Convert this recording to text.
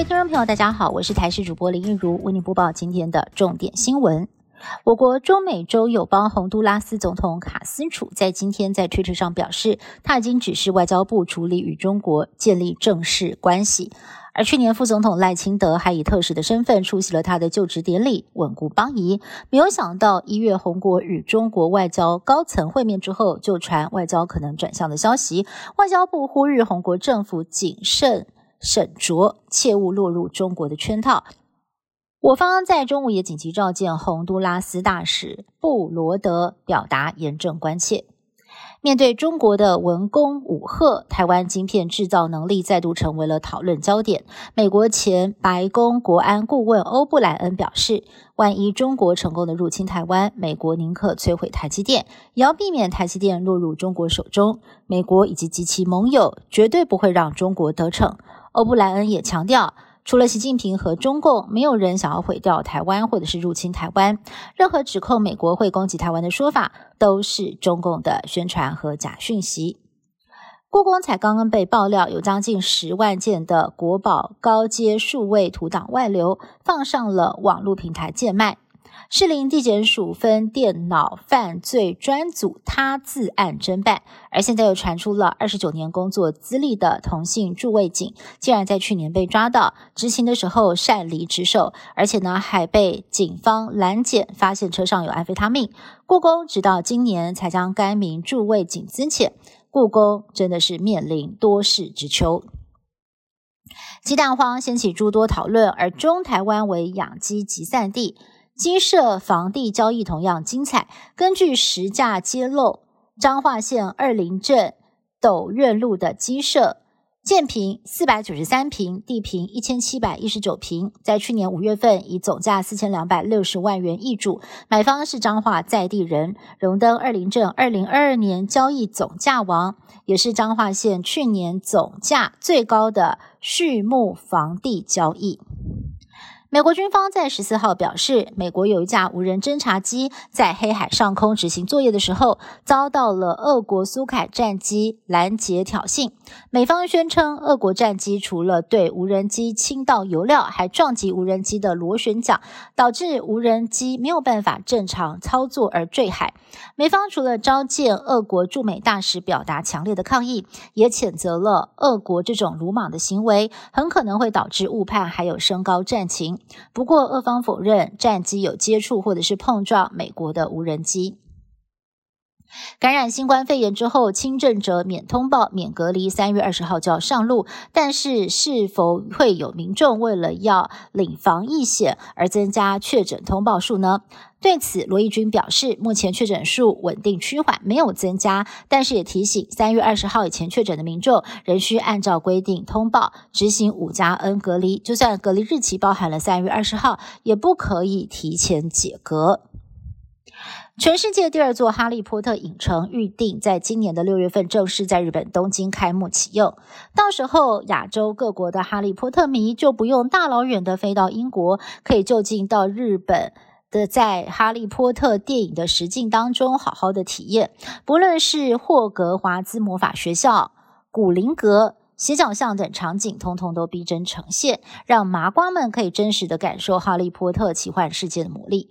位听众朋友，大家好，我是台视主播林一如，为您播报今天的重点新闻。我国中美洲友邦洪都拉斯总统卡斯楚在今天在推特上表示，他已经指示外交部处理与中国建立正式关系。而去年副总统赖清德还以特使的身份出席了他的就职典礼，稳固邦谊。没有想到一月红国与中国外交高层会面之后，就传外交可能转向的消息。外交部呼吁红国政府谨慎。沈卓，切勿落入中国的圈套。我方在中午也紧急召见洪都拉斯大使布罗德，表达严正关切。面对中国的文攻武赫，台湾晶片制造能力再度成为了讨论焦点。美国前白宫国安顾问欧布莱恩表示，万一中国成功的入侵台湾，美国宁可摧毁台积电，也要避免台积电落入中国手中。美国以及及其盟友绝对不会让中国得逞。欧布莱恩也强调，除了习近平和中共，没有人想要毁掉台湾或者是入侵台湾。任何指控美国会攻击台湾的说法，都是中共的宣传和假讯息。故宫才刚刚被爆料，有将近十万件的国宝高阶数位图档外流，放上了网络平台贱卖。士林地检署分电脑犯罪专组他自案侦办，而现在又传出了二十九年工作资历的同姓驻卫警，竟然在去年被抓到执勤的时候擅离职守，而且呢还被警方拦检，发现车上有安非他命。故宫直到今年才将该名驻卫警资遣，故宫真的是面临多事之秋。鸡蛋荒掀起诸多讨论，而中台湾为养鸡集散地。鸡舍房地交易同样精彩。根据实价揭露，彰化县二林镇斗院路的鸡舍，建平四百九十三平，地平一千七百一十九平，在去年五月份以总价四千两百六十万元易主，买方是彰化在地人，荣登二林镇二零二二年交易总价王，也是彰化县去年总价最高的畜牧房地交易。美国军方在十四号表示，美国有一架无人侦察机在黑海上空执行作业的时候，遭到了俄国苏凯战机拦截挑衅。美方宣称，俄国战机除了对无人机倾倒油料，还撞击无人机的螺旋桨，导致无人机没有办法正常操作而坠海。美方除了召见俄国驻美大使表达强烈的抗议，也谴责了俄国这种鲁莽的行为，很可能会导致误判，还有升高战情。不过，俄方否认战机有接触或者是碰撞美国的无人机。感染新冠肺炎之后，轻症者免通报、免隔离，三月二十号就要上路。但是，是否会有民众为了要领防疫险而增加确诊通报数呢？对此，罗义军表示，目前确诊数稳定趋缓，没有增加。但是也提醒，三月二十号以前确诊的民众仍需按照规定通报，执行五加 N 隔离。就算隔离日期包含了三月二十号，也不可以提前解隔。全世界第二座哈利波特影城预定在今年的六月份正式在日本东京开幕启用。到时候，亚洲各国的哈利波特迷就不用大老远的飞到英国，可以就近到日本。的在《哈利波特》电影的实境当中好好的体验，不论是霍格华兹魔法学校、古灵阁、斜角巷等场景，通通都逼真呈现，让麻瓜们可以真实的感受《哈利波特》奇幻世界的魔力。